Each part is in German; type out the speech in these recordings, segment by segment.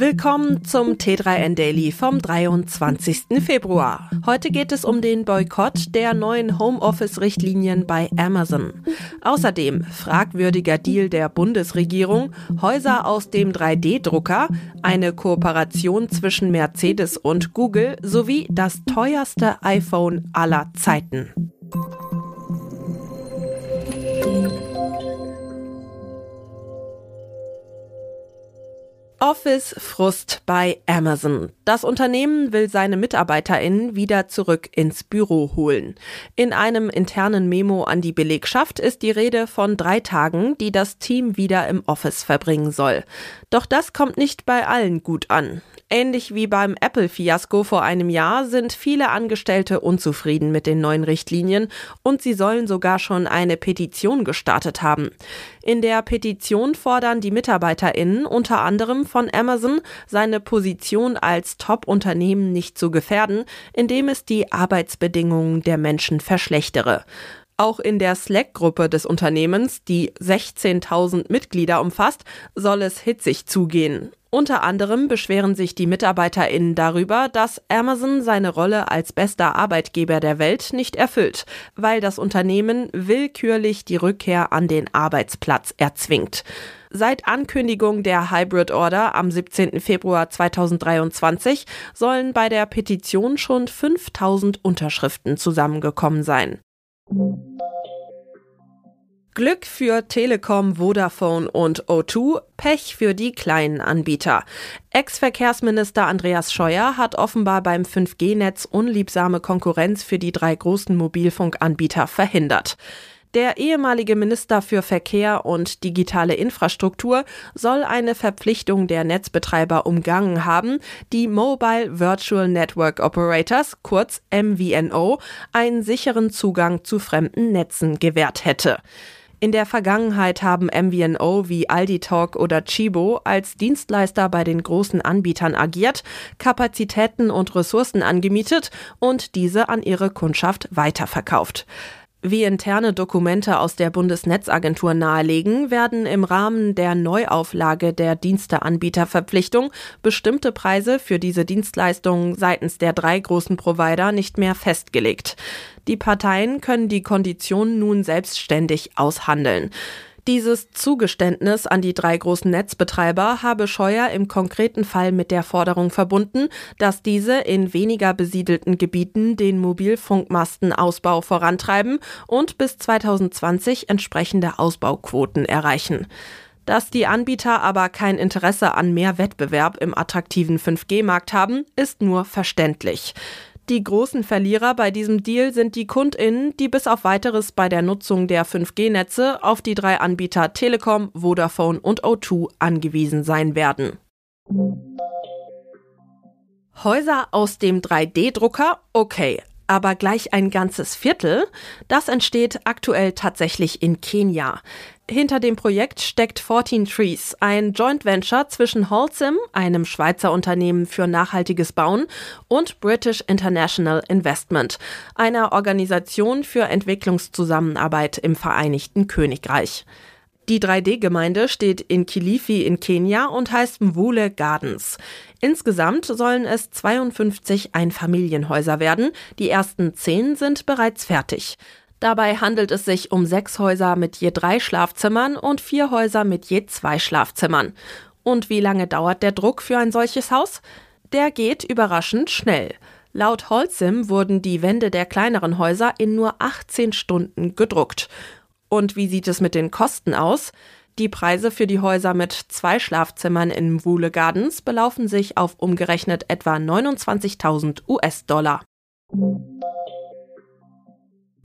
Willkommen zum T3N Daily vom 23. Februar. Heute geht es um den Boykott der neuen Homeoffice-Richtlinien bei Amazon. Außerdem fragwürdiger Deal der Bundesregierung, Häuser aus dem 3D-Drucker, eine Kooperation zwischen Mercedes und Google sowie das teuerste iPhone aller Zeiten. Office-Frust bei Amazon. Das Unternehmen will seine MitarbeiterInnen wieder zurück ins Büro holen. In einem internen Memo an die Belegschaft ist die Rede von drei Tagen, die das Team wieder im Office verbringen soll. Doch das kommt nicht bei allen gut an. Ähnlich wie beim Apple-Fiasko vor einem Jahr sind viele Angestellte unzufrieden mit den neuen Richtlinien und sie sollen sogar schon eine Petition gestartet haben. In der Petition fordern die MitarbeiterInnen unter anderem von Amazon, seine Position als Top-Unternehmen nicht zu gefährden, indem es die Arbeitsbedingungen der Menschen verschlechtere. Auch in der Slack-Gruppe des Unternehmens, die 16.000 Mitglieder umfasst, soll es hitzig zugehen. Unter anderem beschweren sich die MitarbeiterInnen darüber, dass Amazon seine Rolle als bester Arbeitgeber der Welt nicht erfüllt, weil das Unternehmen willkürlich die Rückkehr an den Arbeitsplatz erzwingt. Seit Ankündigung der Hybrid Order am 17. Februar 2023 sollen bei der Petition schon 5000 Unterschriften zusammengekommen sein. Glück für Telekom, Vodafone und O2, Pech für die kleinen Anbieter. Ex-Verkehrsminister Andreas Scheuer hat offenbar beim 5G-Netz unliebsame Konkurrenz für die drei großen Mobilfunkanbieter verhindert. Der ehemalige Minister für Verkehr und digitale Infrastruktur soll eine Verpflichtung der Netzbetreiber umgangen haben, die Mobile Virtual Network Operators, kurz MVNO, einen sicheren Zugang zu fremden Netzen gewährt hätte. In der Vergangenheit haben MVNO wie Aldi Talk oder Chibo als Dienstleister bei den großen Anbietern agiert, Kapazitäten und Ressourcen angemietet und diese an ihre Kundschaft weiterverkauft. Wie interne Dokumente aus der Bundesnetzagentur nahelegen, werden im Rahmen der Neuauflage der Diensteanbieterverpflichtung bestimmte Preise für diese Dienstleistungen seitens der drei großen Provider nicht mehr festgelegt. Die Parteien können die Konditionen nun selbstständig aushandeln. Dieses Zugeständnis an die drei großen Netzbetreiber habe Scheuer im konkreten Fall mit der Forderung verbunden, dass diese in weniger besiedelten Gebieten den Mobilfunkmastenausbau vorantreiben und bis 2020 entsprechende Ausbauquoten erreichen. Dass die Anbieter aber kein Interesse an mehr Wettbewerb im attraktiven 5G-Markt haben, ist nur verständlich. Die großen Verlierer bei diesem Deal sind die KundInnen, die bis auf weiteres bei der Nutzung der 5G-Netze auf die drei Anbieter Telekom, Vodafone und O2 angewiesen sein werden. Häuser aus dem 3D-Drucker? Okay. Aber gleich ein ganzes Viertel? Das entsteht aktuell tatsächlich in Kenia. Hinter dem Projekt steckt 14 Trees, ein Joint Venture zwischen Holcim, einem Schweizer Unternehmen für nachhaltiges Bauen, und British International Investment, einer Organisation für Entwicklungszusammenarbeit im Vereinigten Königreich. Die 3D-Gemeinde steht in Kilifi in Kenia und heißt Mwule Gardens. Insgesamt sollen es 52 Einfamilienhäuser werden. Die ersten zehn sind bereits fertig. Dabei handelt es sich um sechs Häuser mit je drei Schlafzimmern und vier Häuser mit je zwei Schlafzimmern. Und wie lange dauert der Druck für ein solches Haus? Der geht überraschend schnell. Laut Holcim wurden die Wände der kleineren Häuser in nur 18 Stunden gedruckt. Und wie sieht es mit den Kosten aus? Die Preise für die Häuser mit zwei Schlafzimmern in Woole Gardens belaufen sich auf umgerechnet etwa 29.000 US-Dollar.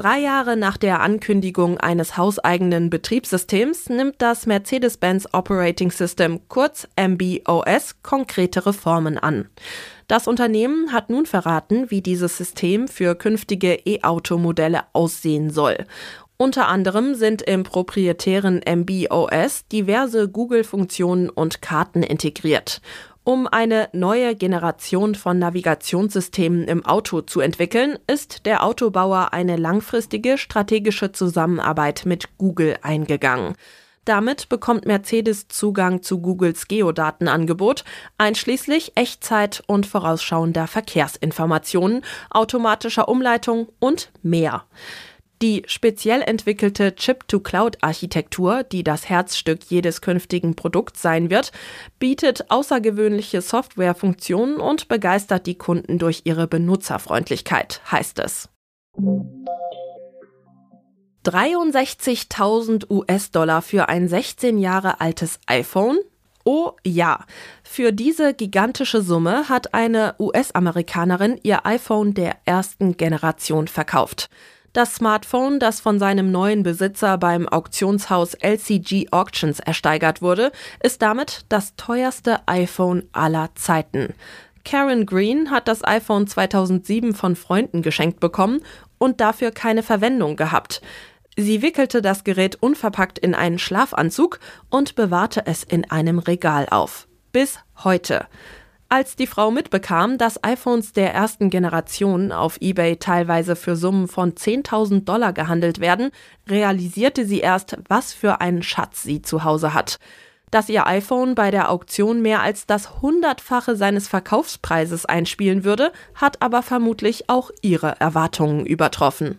Drei Jahre nach der Ankündigung eines hauseigenen Betriebssystems nimmt das Mercedes-Benz Operating System kurz MBOS konkrete Reformen an. Das Unternehmen hat nun verraten, wie dieses System für künftige E-Auto-Modelle aussehen soll. Unter anderem sind im proprietären MBOS diverse Google-Funktionen und Karten integriert. Um eine neue Generation von Navigationssystemen im Auto zu entwickeln, ist der Autobauer eine langfristige strategische Zusammenarbeit mit Google eingegangen. Damit bekommt Mercedes Zugang zu Googles Geodatenangebot, einschließlich Echtzeit und vorausschauender Verkehrsinformationen, automatischer Umleitung und mehr. Die speziell entwickelte Chip-to-Cloud-Architektur, die das Herzstück jedes künftigen Produkts sein wird, bietet außergewöhnliche Softwarefunktionen und begeistert die Kunden durch ihre Benutzerfreundlichkeit, heißt es. 63.000 US-Dollar für ein 16 Jahre altes iPhone? Oh ja, für diese gigantische Summe hat eine US-Amerikanerin ihr iPhone der ersten Generation verkauft. Das Smartphone, das von seinem neuen Besitzer beim Auktionshaus LCG Auctions ersteigert wurde, ist damit das teuerste iPhone aller Zeiten. Karen Green hat das iPhone 2007 von Freunden geschenkt bekommen und dafür keine Verwendung gehabt. Sie wickelte das Gerät unverpackt in einen Schlafanzug und bewahrte es in einem Regal auf. Bis heute. Als die Frau mitbekam, dass iPhones der ersten Generation auf eBay teilweise für Summen von 10.000 Dollar gehandelt werden, realisierte sie erst, was für einen Schatz sie zu Hause hat. Dass ihr iPhone bei der Auktion mehr als das Hundertfache seines Verkaufspreises einspielen würde, hat aber vermutlich auch ihre Erwartungen übertroffen.